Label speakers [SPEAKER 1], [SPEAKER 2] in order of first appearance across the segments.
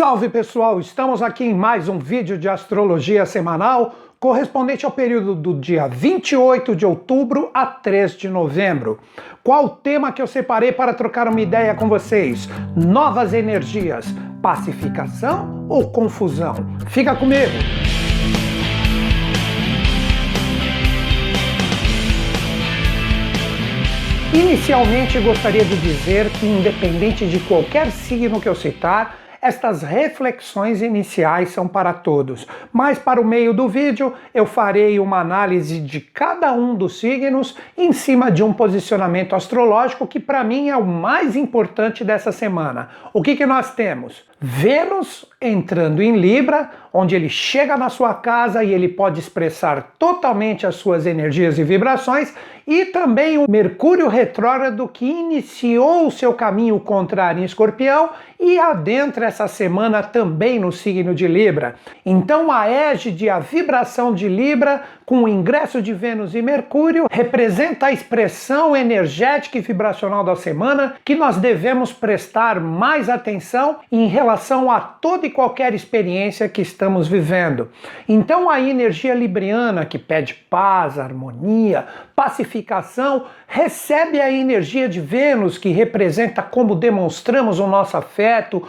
[SPEAKER 1] Salve pessoal, estamos aqui em mais um vídeo de astrologia semanal correspondente ao período do dia 28 de outubro a 3 de novembro. Qual o tema que eu separei para trocar uma ideia com vocês? Novas energias, pacificação ou confusão? Fica comigo! Inicialmente gostaria de dizer que, independente de qualquer signo que eu citar, estas reflexões iniciais são para todos, mas para o meio do vídeo eu farei uma análise de cada um dos signos em cima de um posicionamento astrológico que para mim é o mais importante dessa semana. O que, que nós temos? Vênus entrando em Libra, onde ele chega na sua casa e ele pode expressar totalmente as suas energias e vibrações, e também o Mercúrio retrógrado que iniciou o seu caminho contrário em Escorpião e adentra essa semana também no signo de Libra. Então a égide, a vibração de Libra, com o ingresso de Vênus e Mercúrio, representa a expressão energética e vibracional da semana que nós devemos prestar mais atenção em relação a toda e qualquer experiência que estamos vivendo. Então a energia libriana que pede paz, harmonia, pacificação, recebe a energia de Vênus que representa como demonstramos o nosso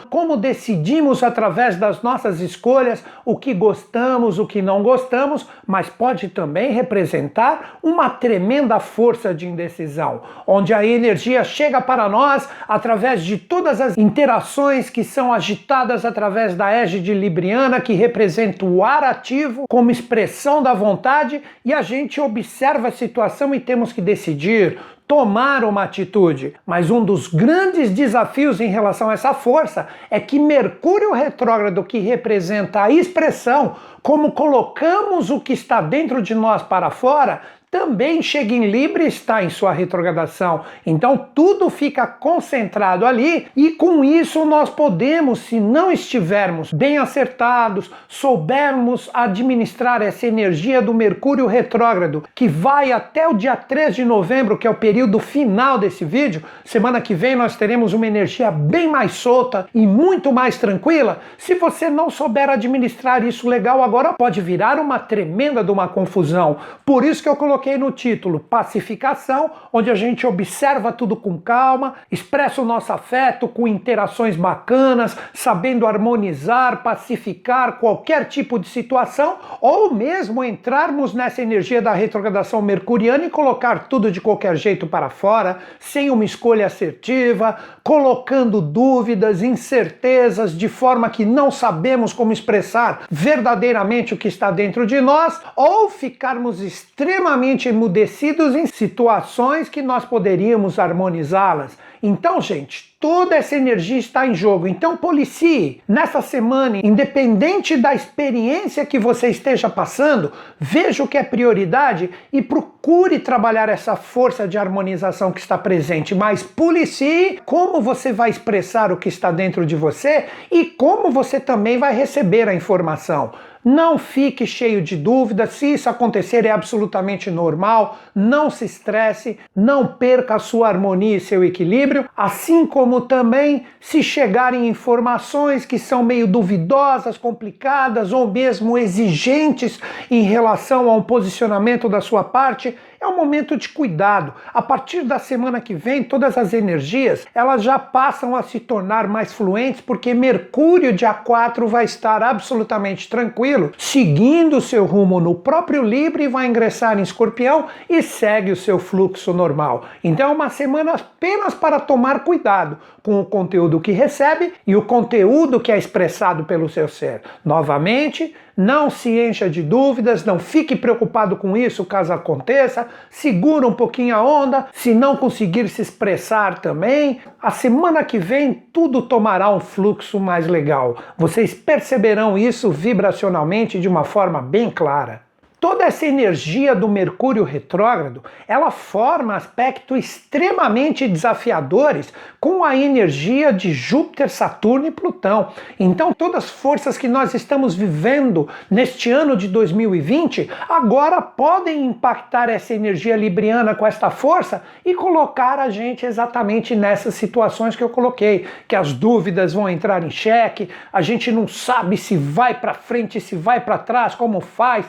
[SPEAKER 1] como decidimos através das nossas escolhas o que gostamos, o que não gostamos, mas pode também representar uma tremenda força de indecisão, onde a energia chega para nós através de todas as interações que são agitadas através da égide libriana, que representa o ar ativo como expressão da vontade, e a gente observa a situação e temos que decidir tomar uma atitude. Mas um dos grandes desafios em relação a essa força é que Mercúrio retrógrado, que representa a expressão, como colocamos o que está dentro de nós para fora, também chega em Libra e está em sua retrogradação. Então tudo fica concentrado ali e com isso nós podemos, se não estivermos bem acertados, soubermos administrar essa energia do Mercúrio retrógrado, que vai até o dia 3 de novembro, que é o período final desse vídeo. Semana que vem nós teremos uma energia bem mais solta e muito mais tranquila. Se você não souber administrar isso legal agora, pode virar uma tremenda de uma confusão. Por isso que eu coloquei coloquei no título Pacificação, onde a gente observa tudo com calma, expressa o nosso afeto com interações bacanas, sabendo harmonizar, pacificar qualquer tipo de situação, ou mesmo entrarmos nessa energia da retrogradação mercuriana e colocar tudo de qualquer jeito para fora, sem uma escolha assertiva, colocando dúvidas, incertezas, de forma que não sabemos como expressar verdadeiramente o que está dentro de nós, ou ficarmos extremamente totalmente emudecidos em situações que nós poderíamos harmonizá-las. Então, gente, toda essa energia está em jogo. Então, policie nessa semana, independente da experiência que você esteja passando, veja o que é prioridade e procure trabalhar essa força de harmonização que está presente. Mas policie como você vai expressar o que está dentro de você e como você também vai receber a informação. Não fique cheio de dúvidas, se isso acontecer é absolutamente normal, não se estresse, não perca a sua harmonia e seu equilíbrio, assim como também se chegarem informações que são meio duvidosas, complicadas ou mesmo exigentes em relação a um posicionamento da sua parte, é um momento de cuidado. A partir da semana que vem, todas as energias elas já passam a se tornar mais fluentes, porque Mercúrio dia 4 vai estar absolutamente tranquilo, seguindo o seu rumo no próprio Libra e vai ingressar em Escorpião e segue o seu fluxo normal. Então é uma semana apenas para tomar cuidado com o conteúdo que recebe e o conteúdo que é expressado pelo seu ser. Novamente, não se encha de dúvidas, não fique preocupado com isso caso aconteça, segura um pouquinho a onda, se não conseguir se expressar também, a semana que vem tudo tomará um fluxo mais legal. Vocês perceberão isso vibracionalmente de uma forma bem clara. Toda essa energia do Mercúrio retrógrado, ela forma aspectos extremamente desafiadores com a energia de Júpiter, Saturno e Plutão. Então, todas as forças que nós estamos vivendo neste ano de 2020 agora podem impactar essa energia libriana com esta força e colocar a gente exatamente nessas situações que eu coloquei, que as dúvidas vão entrar em xeque, a gente não sabe se vai para frente, se vai para trás, como faz,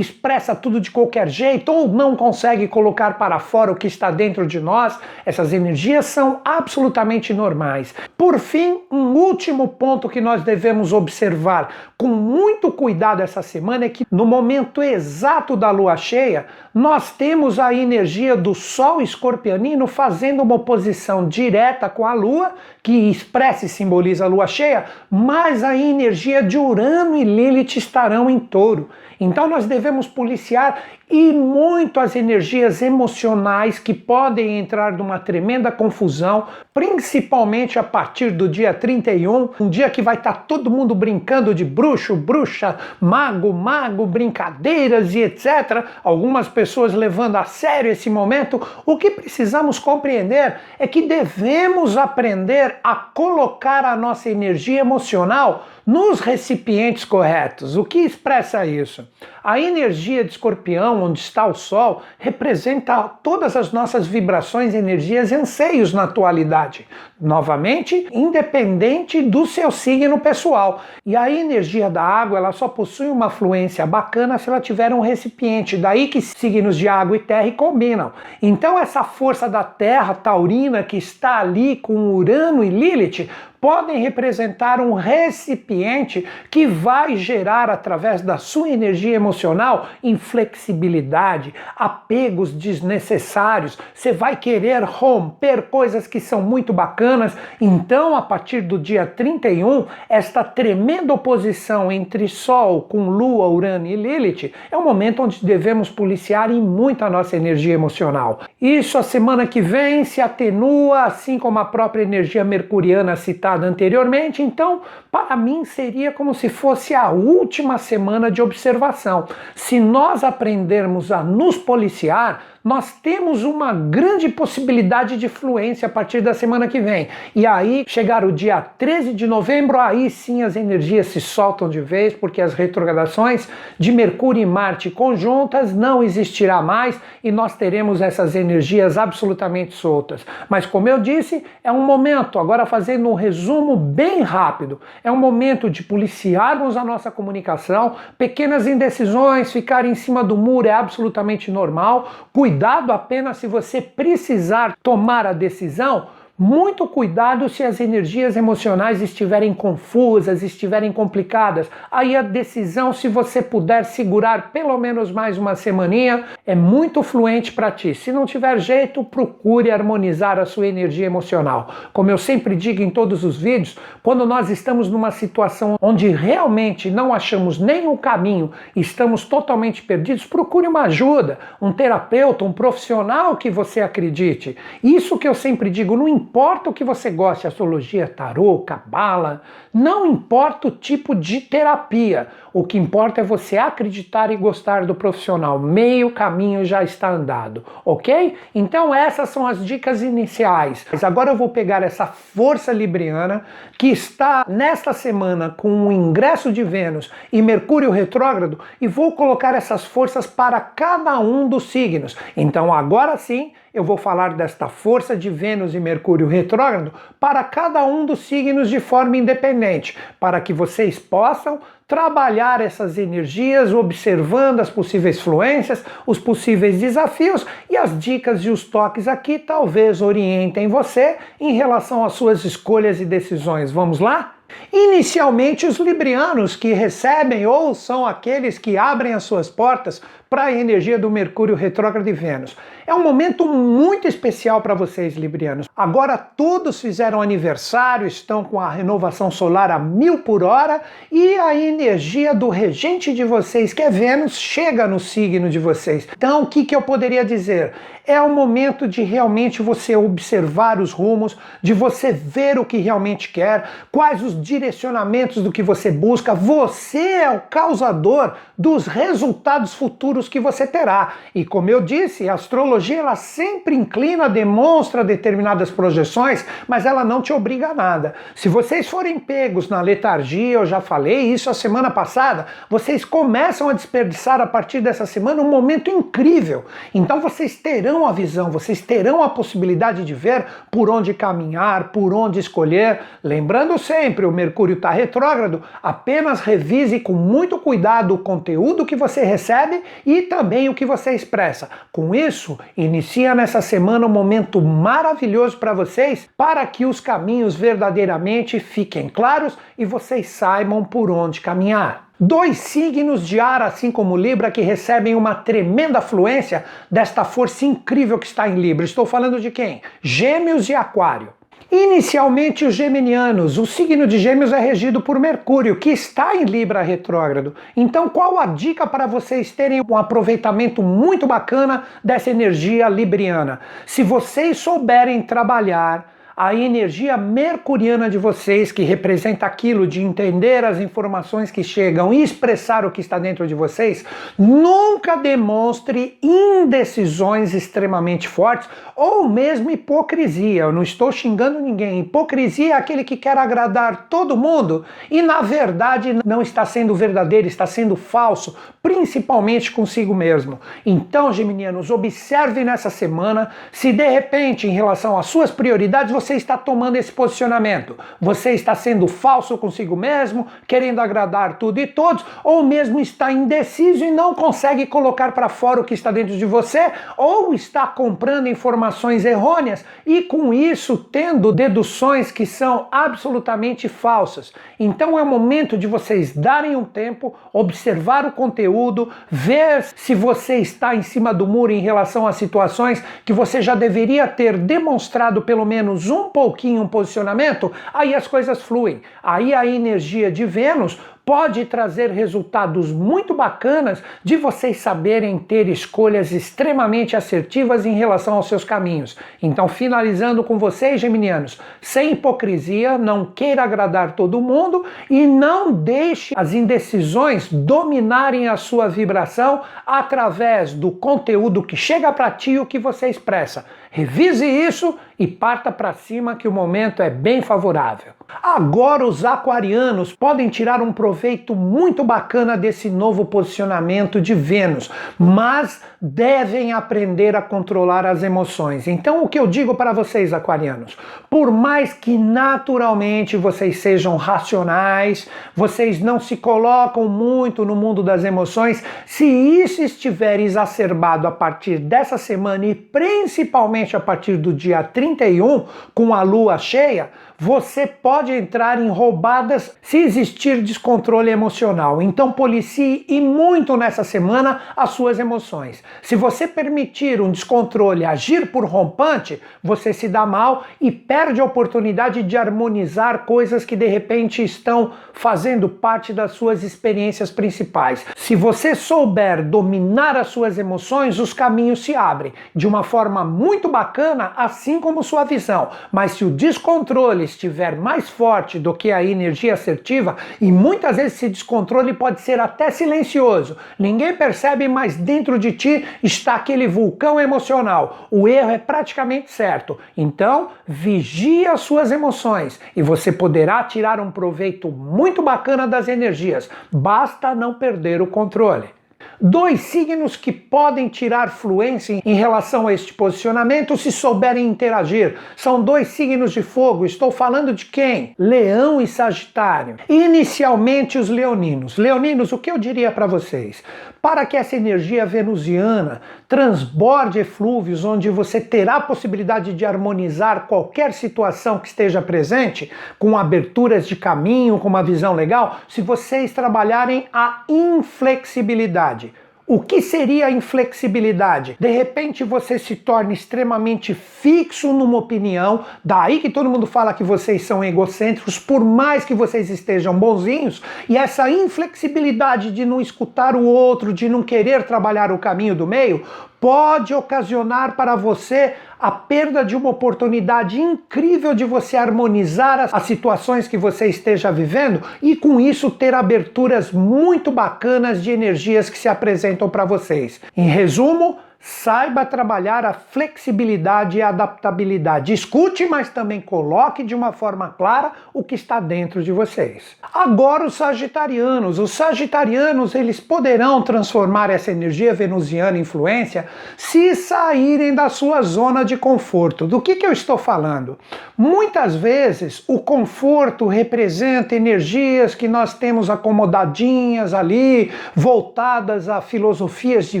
[SPEAKER 1] expressa tudo de qualquer jeito ou não consegue colocar para fora o que está dentro de nós, essas energias são absolutamente normais. Por fim, um último ponto que nós devemos observar com muito cuidado essa semana é que no momento exato da lua cheia, nós temos a energia do Sol escorpianino fazendo uma oposição direta com a Lua, que expressa e simboliza a Lua cheia, mas a energia de Urano e Lilith estarão em touro. Então nós devemos policiar e muito as energias emocionais que podem entrar numa tremenda confusão, principalmente a partir do dia 31, um dia que vai estar tá todo mundo brincando de bruxo, bruxa, mago, mago, brincadeiras e etc. Algumas pessoas levando a sério esse momento. O que precisamos compreender é que devemos aprender a colocar a nossa energia emocional nos recipientes corretos. O que expressa isso? A energia de escorpião, onde está o Sol, representa todas as nossas vibrações, energias e anseios na atualidade. Novamente, independente do seu signo pessoal. E a energia da água, ela só possui uma fluência bacana se ela tiver um recipiente. Daí que signos de água e terra combinam. Então, essa força da terra taurina que está ali com Urano e Lilith podem representar um recipiente que vai gerar, através da sua energia emocional, inflexibilidade, apegos desnecessários. Você vai querer romper coisas que são muito bacanas. Então, a partir do dia 31, esta tremenda oposição entre Sol com Lua, Urano e Lilith é um momento onde devemos policiar em muito a nossa energia emocional. Isso a semana que vem se atenua, assim como a própria energia mercuriana citada anteriormente, então, para mim seria como se fosse a última semana de observação. Se nós aprendermos a nos policiar, nós temos uma grande possibilidade de fluência a partir da semana que vem. E aí, chegar o dia 13 de novembro, aí sim as energias se soltam de vez, porque as retrogradações de Mercúrio e Marte conjuntas não existirá mais e nós teremos essas energias absolutamente soltas. Mas como eu disse, é um momento, agora fazendo um resumo bem rápido, é um momento de policiarmos a nossa comunicação, pequenas indecisões, ficar em cima do muro é absolutamente normal, cuidar Cuidado apenas se você precisar tomar a decisão muito cuidado se as energias emocionais estiverem confusas, estiverem complicadas. Aí a decisão, se você puder segurar pelo menos mais uma semaninha, é muito fluente para ti. Se não tiver jeito, procure harmonizar a sua energia emocional. Como eu sempre digo em todos os vídeos, quando nós estamos numa situação onde realmente não achamos nenhum caminho, estamos totalmente perdidos, procure uma ajuda, um terapeuta, um profissional que você acredite. Isso que eu sempre digo, não importa o que você goste, astrologia, tarô, cabala, não importa o tipo de terapia. O que importa é você acreditar e gostar do profissional. Meio caminho já está andado, ok? Então essas são as dicas iniciais. Mas agora eu vou pegar essa força libriana que está nesta semana com o ingresso de Vênus e Mercúrio retrógrado e vou colocar essas forças para cada um dos signos. Então agora sim eu vou falar desta força de Vênus e Mercúrio retrógrado para cada um dos signos de forma independente, para que vocês possam trabalhar essas energias, observando as possíveis fluências, os possíveis desafios e as dicas e os toques aqui talvez orientem você em relação às suas escolhas e decisões. Vamos lá? Inicialmente, os librianos que recebem ou são aqueles que abrem as suas portas para a energia do Mercúrio retrógrado de Vênus. É um momento muito especial para vocês, librianos. Agora todos fizeram aniversário, estão com a renovação solar a mil por hora e a energia do regente de vocês, que é Vênus, chega no signo de vocês. Então, o que, que eu poderia dizer? É o momento de realmente você observar os rumos, de você ver o que realmente quer, quais os direcionamentos do que você busca. Você é o causador dos resultados futuros que você terá. E como eu disse, a astrologia ela sempre inclina, demonstra determinadas projeções, mas ela não te obriga a nada. Se vocês forem pegos na letargia, eu já falei isso a semana passada, vocês começam a desperdiçar a partir dessa semana um momento incrível. Então vocês terão a visão, vocês terão a possibilidade de ver por onde caminhar, por onde escolher. Lembrando sempre, o Mercúrio está retrógrado, apenas revise com muito cuidado o conteúdo que você recebe e também o que você expressa. Com isso, inicia nessa semana um momento maravilhoso para vocês, para que os caminhos verdadeiramente fiquem claros e vocês saibam por onde caminhar. Dois signos de ar, assim como Libra, que recebem uma tremenda fluência desta força incrível que está em Libra. Estou falando de quem? Gêmeos e Aquário. Inicialmente, os geminianos, o signo de Gêmeos é regido por Mercúrio, que está em Libra retrógrado. Então, qual a dica para vocês terem um aproveitamento muito bacana dessa energia libriana? Se vocês souberem trabalhar a energia mercuriana de vocês, que representa aquilo de entender as informações que chegam e expressar o que está dentro de vocês, nunca demonstre indecisões extremamente fortes ou mesmo hipocrisia. Eu não estou xingando ninguém. Hipocrisia é aquele que quer agradar todo mundo e, na verdade, não está sendo verdadeiro, está sendo falso, principalmente consigo mesmo. Então, geminianos, observe nessa semana se de repente, em relação às suas prioridades, você você está tomando esse posicionamento? Você está sendo falso consigo mesmo, querendo agradar tudo e todos, ou mesmo está indeciso e não consegue colocar para fora o que está dentro de você, ou está comprando informações errôneas e com isso tendo deduções que são absolutamente falsas. Então é o momento de vocês darem um tempo, observar o conteúdo, ver se você está em cima do muro em relação a situações que você já deveria ter demonstrado pelo menos um um pouquinho um posicionamento, aí as coisas fluem. Aí a energia de Vênus pode trazer resultados muito bacanas de vocês saberem ter escolhas extremamente assertivas em relação aos seus caminhos. Então, finalizando com vocês, geminianos, sem hipocrisia, não queira agradar todo mundo e não deixe as indecisões dominarem a sua vibração através do conteúdo que chega para ti e o que você expressa. Revise isso e parta para cima que o momento é bem favorável. Agora os aquarianos podem tirar um proveito muito bacana desse novo posicionamento de Vênus, mas devem aprender a controlar as emoções. Então o que eu digo para vocês aquarianos, por mais que naturalmente vocês sejam racionais, vocês não se colocam muito no mundo das emoções, se isso estiver exacerbado a partir dessa semana e principalmente a partir do dia 31 com a lua cheia, você pode entrar em roubadas se existir descontrole emocional. Então policie e muito nessa semana as suas emoções. Se você permitir um descontrole agir por rompante, você se dá mal e perde a oportunidade de harmonizar coisas que de repente estão fazendo parte das suas experiências principais. Se você souber dominar as suas emoções, os caminhos se abrem de uma forma muito bacana, assim como sua visão. Mas se o descontrole estiver mais forte do que a energia assertiva, e muitas vezes esse descontrole pode ser até silencioso, ninguém percebe, mas dentro de ti está aquele vulcão emocional. O erro é praticamente certo. Então, vigie as suas emoções e você poderá tirar um proveito muito bacana das energias. Basta não perder o controle. Dois signos que podem tirar fluência em relação a este posicionamento se souberem interagir. São dois signos de fogo. Estou falando de quem? Leão e Sagitário. Inicialmente os leoninos. Leoninos, o que eu diria para vocês? Para que essa energia venusiana transborde eflúvios onde você terá a possibilidade de harmonizar qualquer situação que esteja presente, com aberturas de caminho, com uma visão legal, se vocês trabalharem a inflexibilidade. O que seria a inflexibilidade? De repente você se torna extremamente fixo numa opinião, daí que todo mundo fala que vocês são egocêntricos, por mais que vocês estejam bonzinhos, e essa inflexibilidade de não escutar o outro, de não querer trabalhar o caminho do meio, pode ocasionar para você a perda de uma oportunidade incrível de você harmonizar as situações que você esteja vivendo e com isso ter aberturas muito bacanas de energias que se apresentam para vocês. Em resumo, saiba trabalhar a flexibilidade e a adaptabilidade. Escute, mas também coloque de uma forma clara o que está dentro de vocês. Agora os sagitarianos, os sagitarianos, eles poderão transformar essa energia venusiana influência se saírem da sua zona de conforto. Do que, que eu estou falando? Muitas vezes o conforto representa energias que nós temos acomodadinhas ali, voltadas a filosofias de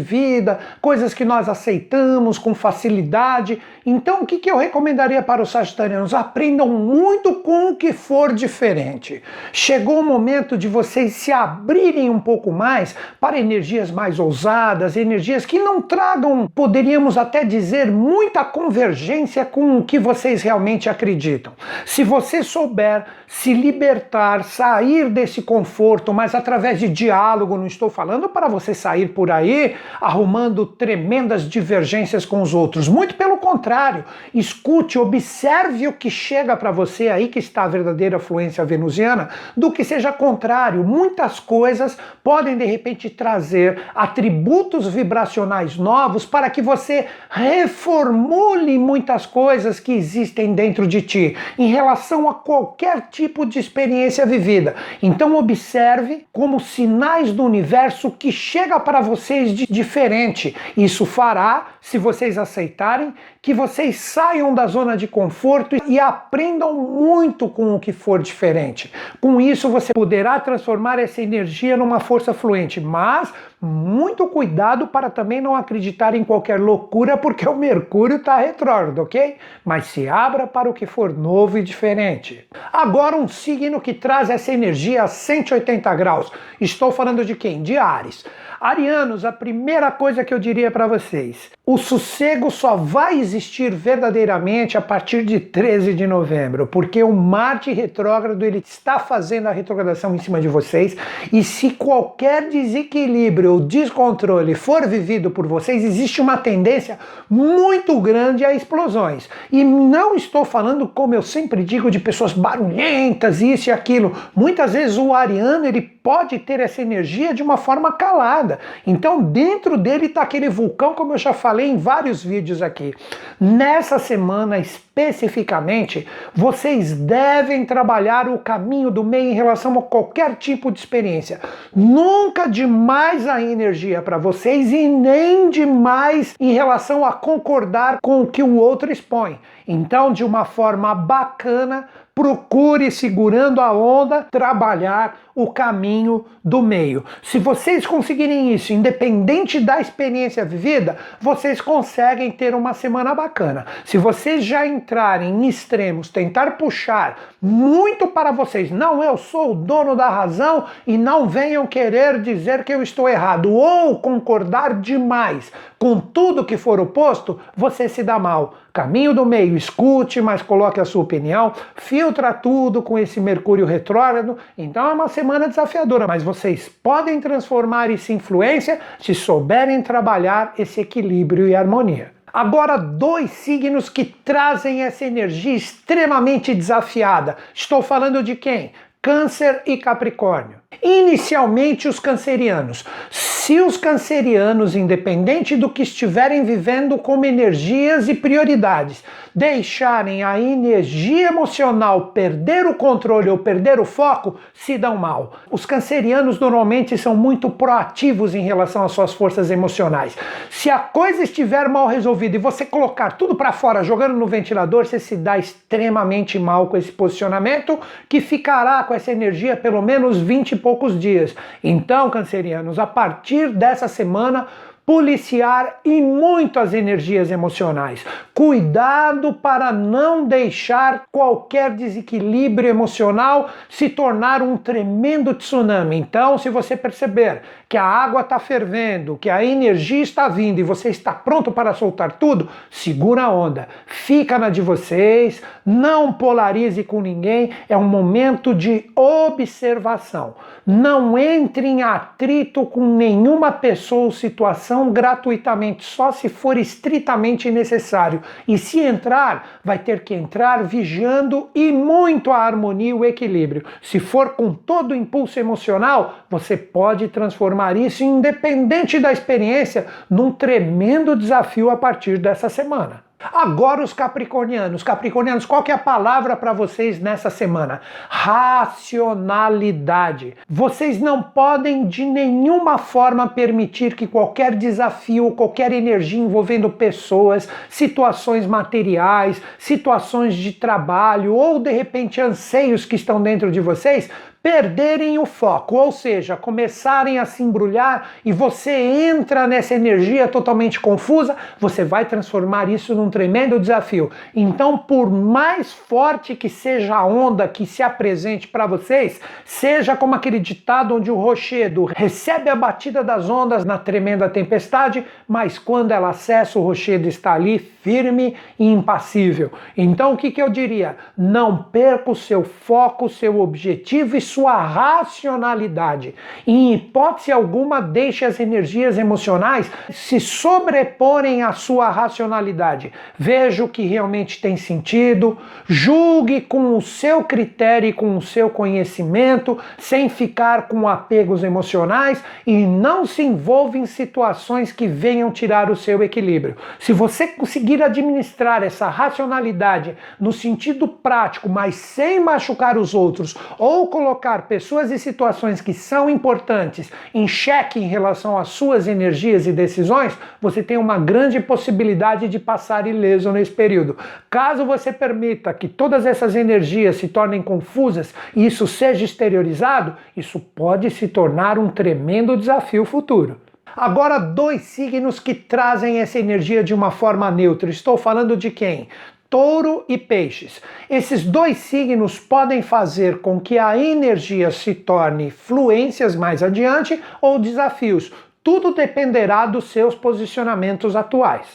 [SPEAKER 1] vida, coisas que nós aceitamos com facilidade. Então, o que, que eu recomendaria para os sagitarianos? Aprendam muito com o que for diferente. Chegou o momento de vocês se abrirem um pouco mais para energias mais ousadas, energias que não tragam, poderíamos até dizer, muita convergência com o que vocês realmente acreditam. Se você souber se libertar, sair desse conforto, mas através de diálogo, não estou falando para você sair por aí arrumando tremendo tremendas divergências com os outros. Muito pelo contrário, escute, observe o que chega para você aí que está a verdadeira fluência venusiana, do que seja contrário. Muitas coisas podem de repente trazer atributos vibracionais novos para que você reformule muitas coisas que existem dentro de ti em relação a qualquer tipo de experiência vivida. Então observe como sinais do universo que chega para vocês de diferente. Isso fará, se vocês aceitarem, que vocês saiam da zona de conforto e aprendam muito com o que for diferente. Com isso, você poderá transformar essa energia numa força fluente, mas muito cuidado para também não acreditar em qualquer loucura, porque o Mercúrio está retrógrado, ok? Mas se abra para o que for novo e diferente. Agora, um signo que traz essa energia a 180 graus. Estou falando de quem? De Ares. Arianos, a primeira coisa que eu diria para vocês: o sossego só vai existir verdadeiramente a partir de 13 de novembro, porque o Marte retrógrado ele está fazendo a retrogradação em cima de vocês, e se qualquer desequilíbrio ou descontrole for vivido por vocês, existe uma tendência muito grande a explosões. E não estou falando, como eu sempre digo, de pessoas barulhentas, isso e aquilo. Muitas vezes o ariano ele pode ter essa energia de uma forma calada nada. Então, dentro dele está aquele vulcão, como eu já falei em vários vídeos aqui. Nessa semana especificamente, vocês devem trabalhar o caminho do meio em relação a qualquer tipo de experiência. Nunca demais a energia para vocês e nem demais em relação a concordar com o que o outro expõe. Então, de uma forma bacana, procure, segurando a onda, trabalhar o caminho do meio. Se vocês conseguirem isso, independente da experiência vivida, vocês conseguem ter uma semana bacana. Se vocês já entrarem em extremos, tentar puxar muito para vocês, não, eu sou o dono da razão e não venham querer dizer que eu estou errado ou concordar demais com tudo que for oposto, você se dá mal. Caminho do meio, escute, mas coloque a sua opinião, filtra tudo com esse Mercúrio retrógrado. Então é uma semana desafiadora, mas vocês podem transformar isso influência se souberem trabalhar esse equilíbrio e harmonia. Agora, dois signos que trazem essa energia extremamente desafiada. Estou falando de quem? Câncer e Capricórnio. Inicialmente, os cancerianos. Se os cancerianos, independente do que estiverem vivendo como energias e prioridades, deixarem a energia emocional perder o controle ou perder o foco, se dão mal. Os cancerianos normalmente são muito proativos em relação às suas forças emocionais. Se a coisa estiver mal resolvida e você colocar tudo para fora, jogando no ventilador, você se dá extremamente mal com esse posicionamento, que ficará com essa energia pelo menos 20 e poucos dias. Então, cancerianos, a partir dessa semana, policiar e muito as energias emocionais. Cuidado para não deixar qualquer desequilíbrio emocional se tornar um tremendo tsunami. Então, se você perceber que a água está fervendo, que a energia está vindo e você está pronto para soltar tudo, segura a onda. Fica na de vocês, não polarize com ninguém, é um momento de observação. Não entre em atrito com nenhuma pessoa ou situação gratuitamente, só se for estritamente necessário. E se entrar, vai ter que entrar vigiando e muito a harmonia e o equilíbrio. Se for com todo o impulso emocional, você pode transformar isso, independente da experiência, num tremendo desafio a partir dessa semana. Agora os capricornianos. Capricornianos, qual que é a palavra para vocês nessa semana? Racionalidade. Vocês não podem de nenhuma forma permitir que qualquer desafio, qualquer energia envolvendo pessoas, situações materiais, situações de trabalho ou de repente anseios que estão dentro de vocês perderem o foco, ou seja, começarem a se embrulhar e você entra nessa energia totalmente confusa, você vai transformar isso num tremendo desafio. Então, por mais forte que seja a onda que se apresente para vocês, seja como aquele ditado onde o rochedo recebe a batida das ondas na tremenda tempestade, mas quando ela cessa, o rochedo está ali firme e impassível. Então, o que, que eu diria? Não perca o seu foco, seu objetivo e sua racionalidade. Em hipótese alguma, deixe as energias emocionais se sobreporem à sua racionalidade. Veja o que realmente tem sentido, julgue com o seu critério e com o seu conhecimento, sem ficar com apegos emocionais e não se envolva em situações que venham tirar o seu equilíbrio. Se você conseguir administrar essa racionalidade no sentido prático, mas sem machucar os outros ou colocar colocar pessoas e situações que são importantes em xeque em relação às suas energias e decisões, você tem uma grande possibilidade de passar ileso nesse período. Caso você permita que todas essas energias se tornem confusas e isso seja exteriorizado, isso pode se tornar um tremendo desafio futuro. Agora, dois signos que trazem essa energia de uma forma neutra. Estou falando de quem? Touro e Peixes. Esses dois signos podem fazer com que a energia se torne fluências mais adiante ou desafios. Tudo dependerá dos seus posicionamentos atuais.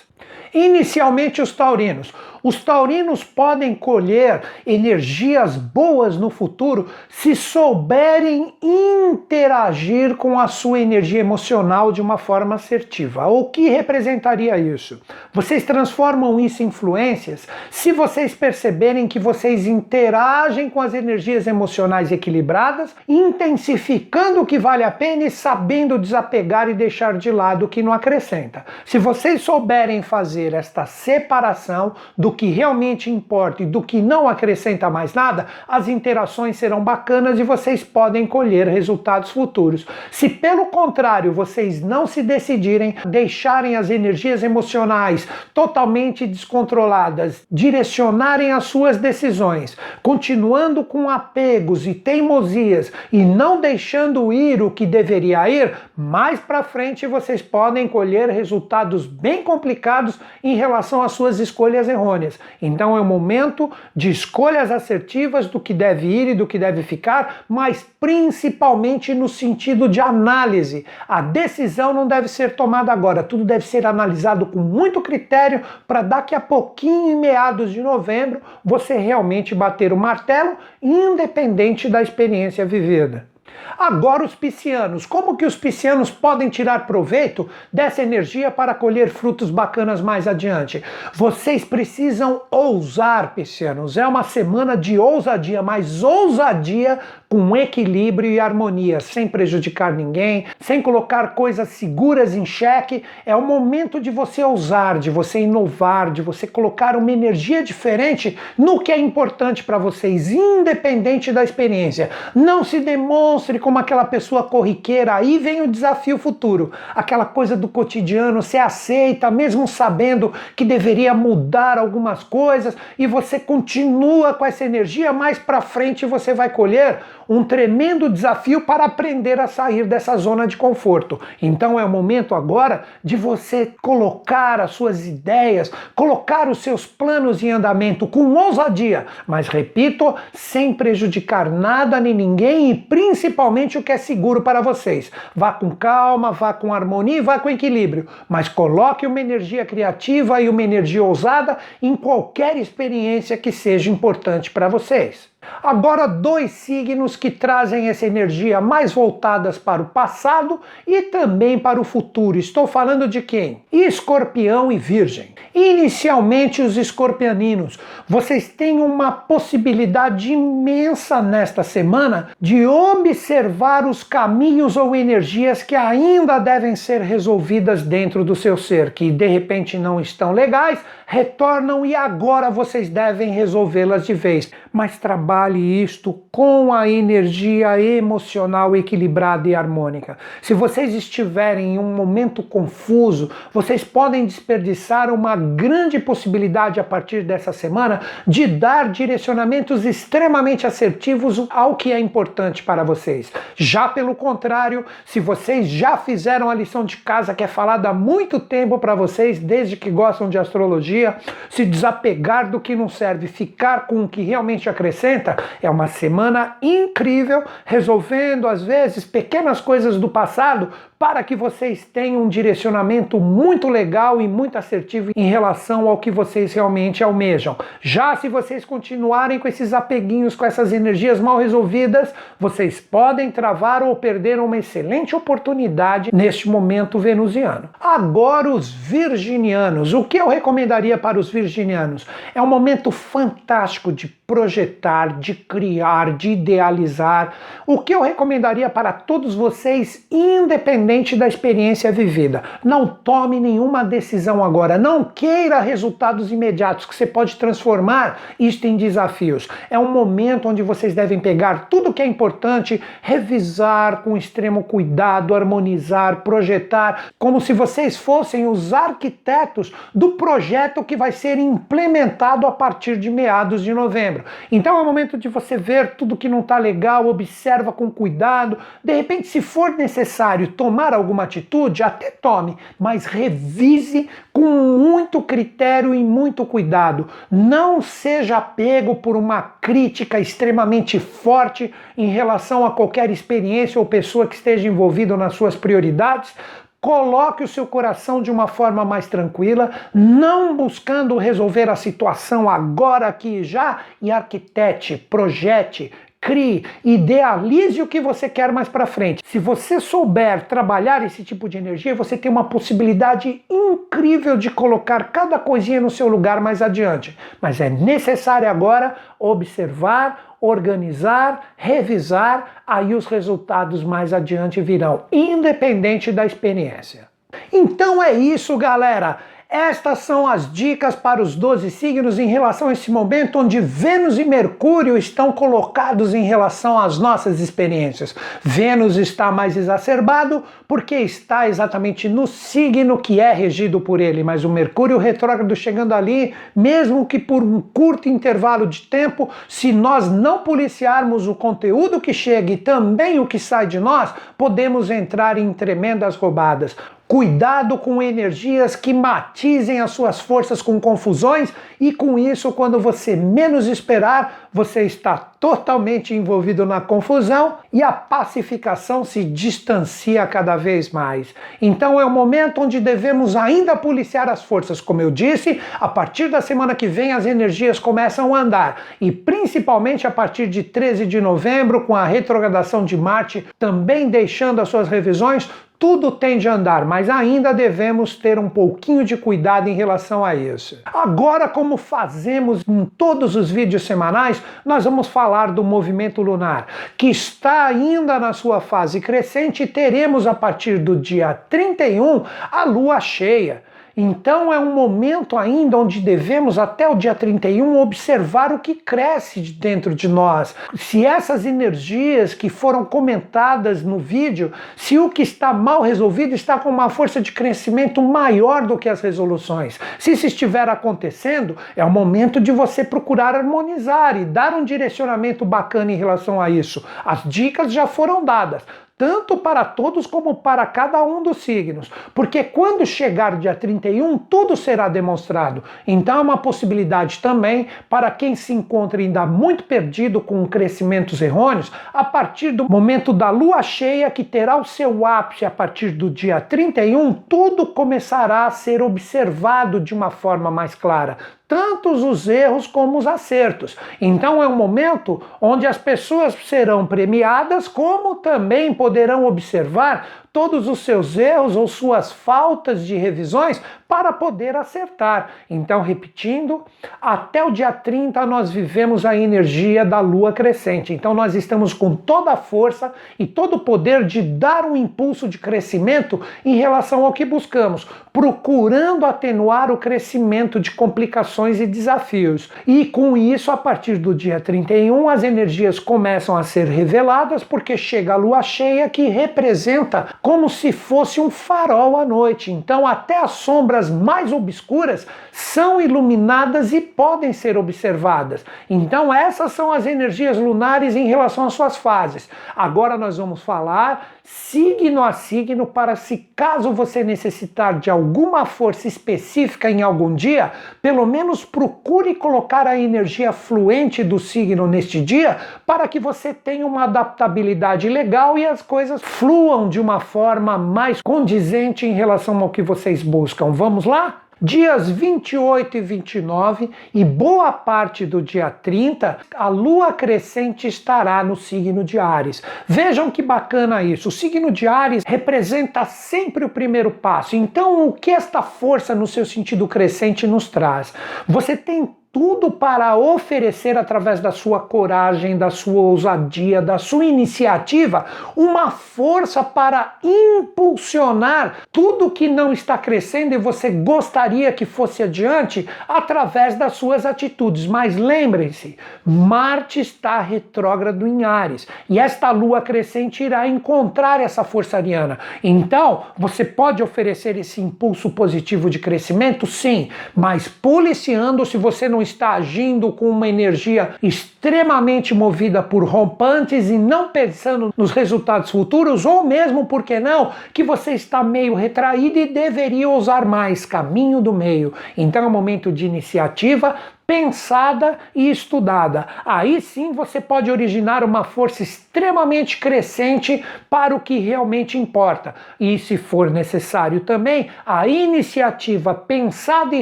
[SPEAKER 1] Inicialmente, os taurinos. Os taurinos podem colher energias boas no futuro se souberem interagir com a sua energia emocional de uma forma assertiva. O que representaria isso? Vocês transformam isso em influências se vocês perceberem que vocês interagem com as energias emocionais equilibradas, intensificando o que vale a pena e sabendo desapegar e deixar de lado o que não acrescenta. Se vocês souberem fazer esta separação do que realmente importa e do que não acrescenta mais nada, as interações serão bacanas e vocês podem colher resultados futuros. Se pelo contrário vocês não se decidirem, deixarem as energias emocionais totalmente descontroladas, direcionarem as suas decisões, continuando com apegos e teimosias e não deixando ir o que deveria ir, mais para frente vocês podem colher resultados bem complicados em relação às suas escolhas errôneas. Então é o momento de escolhas assertivas do que deve ir e do que deve ficar, mas principalmente no sentido de análise. A decisão não deve ser tomada agora, tudo deve ser analisado com muito critério para daqui a pouquinho, em meados de novembro, você realmente bater o martelo, independente da experiência vivida. Agora os piscianos, como que os piscianos podem tirar proveito dessa energia para colher frutos bacanas mais adiante? Vocês precisam ousar, piscianos. É uma semana de ousadia, mas ousadia com equilíbrio e harmonia, sem prejudicar ninguém, sem colocar coisas seguras em xeque. É o momento de você ousar, de você inovar, de você colocar uma energia diferente no que é importante para vocês, independente da experiência. Não se demonstre como aquela pessoa corriqueira, aí vem o desafio futuro. Aquela coisa do cotidiano, você aceita, mesmo sabendo que deveria mudar algumas coisas, e você continua com essa energia, mais para frente você vai colher um tremendo desafio para aprender a sair dessa zona de conforto. Então é o momento agora de você colocar as suas ideias, colocar os seus planos em andamento com ousadia, mas repito, sem prejudicar nada nem ninguém e principalmente o que é seguro para vocês. Vá com calma, vá com harmonia, vá com equilíbrio, mas coloque uma energia criativa e uma energia ousada em qualquer experiência que seja importante para vocês. Agora, dois signos que trazem essa energia mais voltadas para o passado e também para o futuro. Estou falando de quem? Escorpião e Virgem. Inicialmente, os escorpianinos, vocês têm uma possibilidade imensa nesta semana de observar os caminhos ou energias que ainda devem ser resolvidas dentro do seu ser, que de repente não estão legais, retornam e agora vocês devem resolvê-las de vez. Mas trabalhe isto com a energia emocional equilibrada e harmônica. Se vocês estiverem em um momento confuso, vocês podem desperdiçar uma grande possibilidade a partir dessa semana de dar direcionamentos extremamente assertivos ao que é importante para vocês. Já pelo contrário, se vocês já fizeram a lição de casa que é falada há muito tempo para vocês, desde que gostam de astrologia, se desapegar do que não serve, ficar com o que realmente acrescenta, é uma semana incrível, resolvendo às vezes pequenas coisas do passado para que vocês tenham um direcionamento muito legal e muito assertivo em relação ao que vocês realmente almejam. Já se vocês continuarem com esses apeguinhos, com essas energias mal resolvidas, vocês podem travar ou perder uma excelente oportunidade neste momento venusiano. Agora, os virginianos. O que eu recomendaria para os virginianos? É um momento fantástico de projetar, de criar, de idealizar. O que eu recomendaria para todos vocês, independente independente da experiência vivida. Não tome nenhuma decisão agora. Não queira resultados imediatos, que você pode transformar isto em desafios. É um momento onde vocês devem pegar tudo que é importante, revisar com extremo cuidado, harmonizar, projetar, como se vocês fossem os arquitetos do projeto que vai ser implementado a partir de meados de novembro. Então é o momento de você ver tudo que não está legal, observa com cuidado. De repente, se for necessário tomar tomar alguma atitude, até tome, mas revise com muito critério e muito cuidado. Não seja pego por uma crítica extremamente forte em relação a qualquer experiência ou pessoa que esteja envolvida nas suas prioridades, Coloque o seu coração de uma forma mais tranquila, não buscando resolver a situação agora aqui já e arquitete, projete, crie, idealize o que você quer mais para frente. Se você souber trabalhar esse tipo de energia, você tem uma possibilidade incrível de colocar cada coisinha no seu lugar mais adiante. Mas é necessário agora observar, organizar, revisar, aí os resultados mais adiante virão, independente da experiência. Então é isso, galera. Estas são as dicas para os 12 signos em relação a esse momento onde Vênus e Mercúrio estão colocados em relação às nossas experiências. Vênus está mais exacerbado porque está exatamente no signo que é regido por ele, mas o Mercúrio retrógrado chegando ali, mesmo que por um curto intervalo de tempo, se nós não policiarmos o conteúdo que chega e também o que sai de nós, podemos entrar em tremendas roubadas. Cuidado com energias que matizem as suas forças com confusões e com isso, quando você menos esperar, você está totalmente envolvido na confusão e a pacificação se distancia cada vez mais. Então é o momento onde devemos ainda policiar as forças, como eu disse, a partir da semana que vem as energias começam a andar e principalmente a partir de 13 de novembro com a retrogradação de Marte também deixando as suas revisões tudo tende a andar, mas ainda devemos ter um pouquinho de cuidado em relação a isso. Agora, como fazemos em todos os vídeos semanais, nós vamos falar do movimento lunar, que está ainda na sua fase crescente e teremos a partir do dia 31 a lua cheia. Então é um momento ainda onde devemos, até o dia 31, observar o que cresce dentro de nós. Se essas energias que foram comentadas no vídeo, se o que está mal resolvido está com uma força de crescimento maior do que as resoluções. Se isso estiver acontecendo, é o momento de você procurar harmonizar e dar um direcionamento bacana em relação a isso. As dicas já foram dadas tanto para todos como para cada um dos signos, porque quando chegar dia 31, tudo será demonstrado. Então é uma possibilidade também para quem se encontra ainda muito perdido com crescimentos errôneos, a partir do momento da lua cheia, que terá o seu ápice a partir do dia 31, tudo começará a ser observado de uma forma mais clara tantos os erros como os acertos. Então é um momento onde as pessoas serão premiadas, como também poderão observar todos os seus erros ou suas faltas de revisões para poder acertar. Então, repetindo, até o dia 30 nós vivemos a energia da lua crescente. Então, nós estamos com toda a força e todo o poder de dar um impulso de crescimento em relação ao que buscamos, procurando atenuar o crescimento de complicações e desafios. E com isso, a partir do dia 31, as energias começam a ser reveladas porque chega a lua cheia que representa como se fosse um farol à noite. Então, até as sombras mais obscuras são iluminadas e podem ser observadas. Então, essas são as energias lunares em relação às suas fases. Agora nós vamos falar signo a signo para se caso você necessitar de alguma força específica em algum dia, pelo menos procure colocar a energia fluente do signo neste dia para que você tenha uma adaptabilidade legal e as coisas fluam de uma forma mais condizente em relação ao que vocês buscam. Vamos lá? Dias 28 e 29 e boa parte do dia 30, a lua crescente estará no signo de Ares. Vejam que bacana isso. O signo de Ares representa sempre o primeiro passo. Então, o que esta força no seu sentido crescente nos traz? Você tem tudo para oferecer através da sua coragem, da sua ousadia, da sua iniciativa, uma força para impulsionar tudo que não está crescendo e você gostaria que fosse adiante através das suas atitudes. Mas lembrem-se, Marte está retrógrado em Ares e esta lua crescente irá encontrar essa força ariana. Então, você pode oferecer esse impulso positivo de crescimento? Sim, mas policiando se você não está agindo com uma energia extremamente movida por rompantes e não pensando nos resultados futuros, ou mesmo, por que não, que você está meio retraído e deveria usar mais caminho do meio. Então é momento de iniciativa, pensada e estudada. Aí sim você pode originar uma força extremamente crescente para o que realmente importa. E se for necessário também, a iniciativa pensada e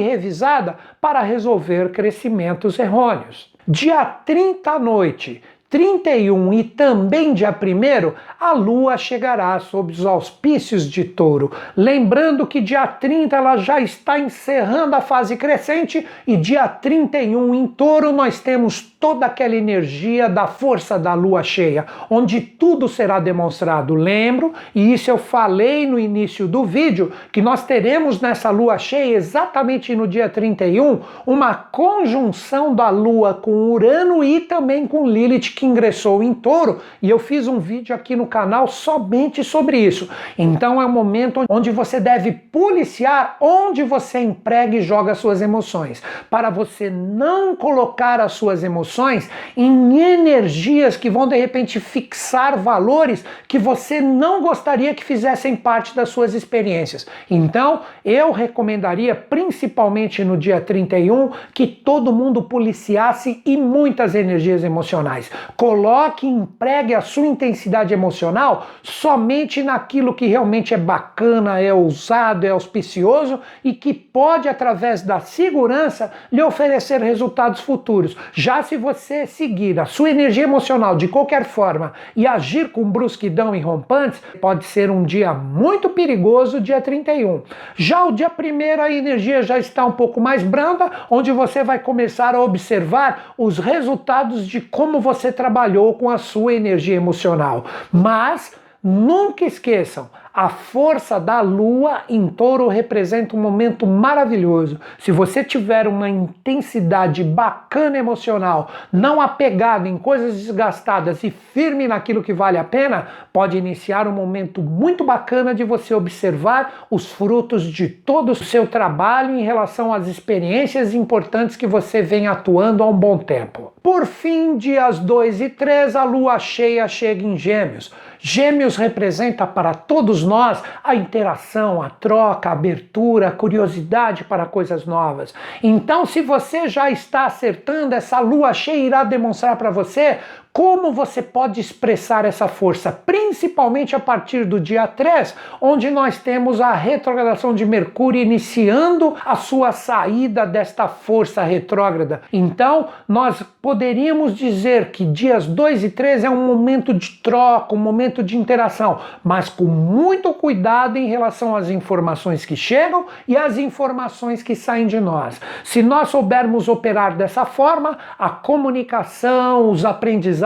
[SPEAKER 1] revisada para resolver crescimentos errôneos. Dia 30 à noite, 31 e também dia 1 a lua chegará sob os auspícios de touro. Lembrando que dia 30 ela já está encerrando a fase crescente e dia 31 em touro nós temos toda aquela energia da força da lua cheia, onde tudo será demonstrado. Lembro, e isso eu falei no início do vídeo, que nós teremos nessa lua cheia, exatamente no dia 31, uma conjunção da lua com Urano e também com Lilith que ingressou em touro, e eu fiz um vídeo aqui no canal somente sobre isso. Então é um momento onde você deve policiar onde você emprega e joga suas emoções, para você não colocar as suas emoções emoções em energias que vão de repente fixar valores que você não gostaria que fizessem parte das suas experiências. Então, eu recomendaria, principalmente no dia 31, que todo mundo policiasse e muitas energias emocionais. Coloque e empregue a sua intensidade emocional somente naquilo que realmente é bacana, é ousado, é auspicioso e que pode, através da segurança, lhe oferecer resultados futuros. Já se você seguir a sua energia emocional de qualquer forma e agir com brusquidão e rompantes, pode ser um dia muito perigoso, dia 31. Já o dia 1 a energia já está um pouco mais branda, onde você vai começar a observar os resultados de como você trabalhou com a sua energia emocional. Mas nunca esqueçam, a força da lua em touro representa um momento maravilhoso. Se você tiver uma intensidade bacana emocional, não apegado em coisas desgastadas e firme naquilo que vale a pena, pode iniciar um momento muito bacana de você observar os frutos de todo o seu trabalho em relação às experiências importantes que você vem atuando há um bom tempo. Por fim, dias 2 e 3, a lua cheia chega em Gêmeos. Gêmeos representa para todos nós a interação, a troca, a abertura, a curiosidade para coisas novas. Então, se você já está acertando, essa lua cheia irá demonstrar para você Como você pode expressar essa força? Principalmente a partir do dia 3, onde nós temos a retrogradação de Mercúrio iniciando a sua saída desta força retrógrada. Então, nós poderíamos dizer que dias 2 e 3 é um momento de troca, um momento de interação, mas com muito cuidado em relação às informações que chegam e às informações que saem de nós. Se nós soubermos operar dessa forma, a comunicação, os aprendizados,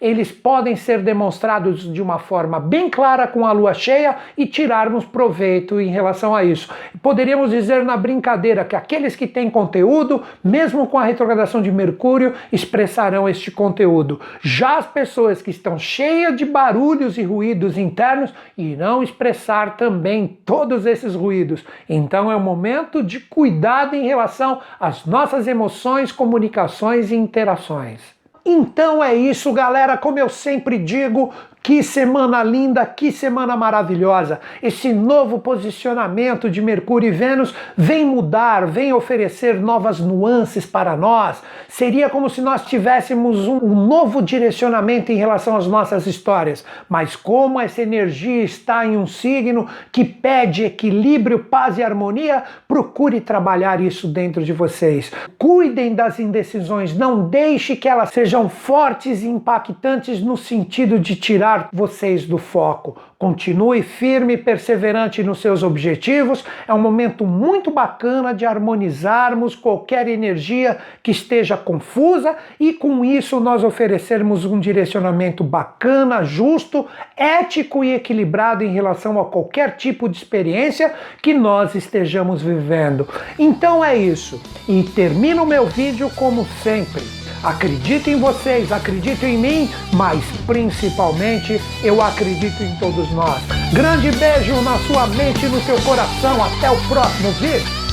[SPEAKER 1] eles podem ser demonstrados de uma forma bem clara com a lua cheia e tirarmos proveito em relação a isso. Poderíamos dizer na brincadeira que aqueles que têm conteúdo, mesmo com a retrogradação de Mercúrio, expressarão este conteúdo. Já as pessoas que estão cheias de barulhos e ruídos internos irão expressar também todos esses ruídos. Então é o momento de cuidado em relação às nossas emoções, comunicações e interações. Então é isso, galera. Como eu sempre digo, que semana linda, que semana maravilhosa! Esse novo posicionamento de Mercúrio e Vênus vem mudar, vem oferecer novas nuances para nós. Seria como se nós tivéssemos um, novo direcionamento em relação às nossas histórias. Mas como essa energia está em um signo que pede equilíbrio, paz e harmonia, procure trabalhar isso dentro de vocês. Cuidem das indecisões, não deixe que elas sejam fortes e impactantes no sentido de tirar tirar vocês do foco. Continue firme e perseverante nos seus objetivos. É um momento muito bacana de harmonizarmos qualquer energia que esteja confusa e com isso nós oferecermos um direcionamento bacana, justo, ético e equilibrado em relação a qualquer tipo de experiência que nós estejamos vivendo. Então é isso. E termino o meu vídeo como sempre Acredito em vocês, acredito em mim, mas principalmente eu acredito em todos nós. Grande beijo na sua mente e no seu coração. Até o próximo vídeo.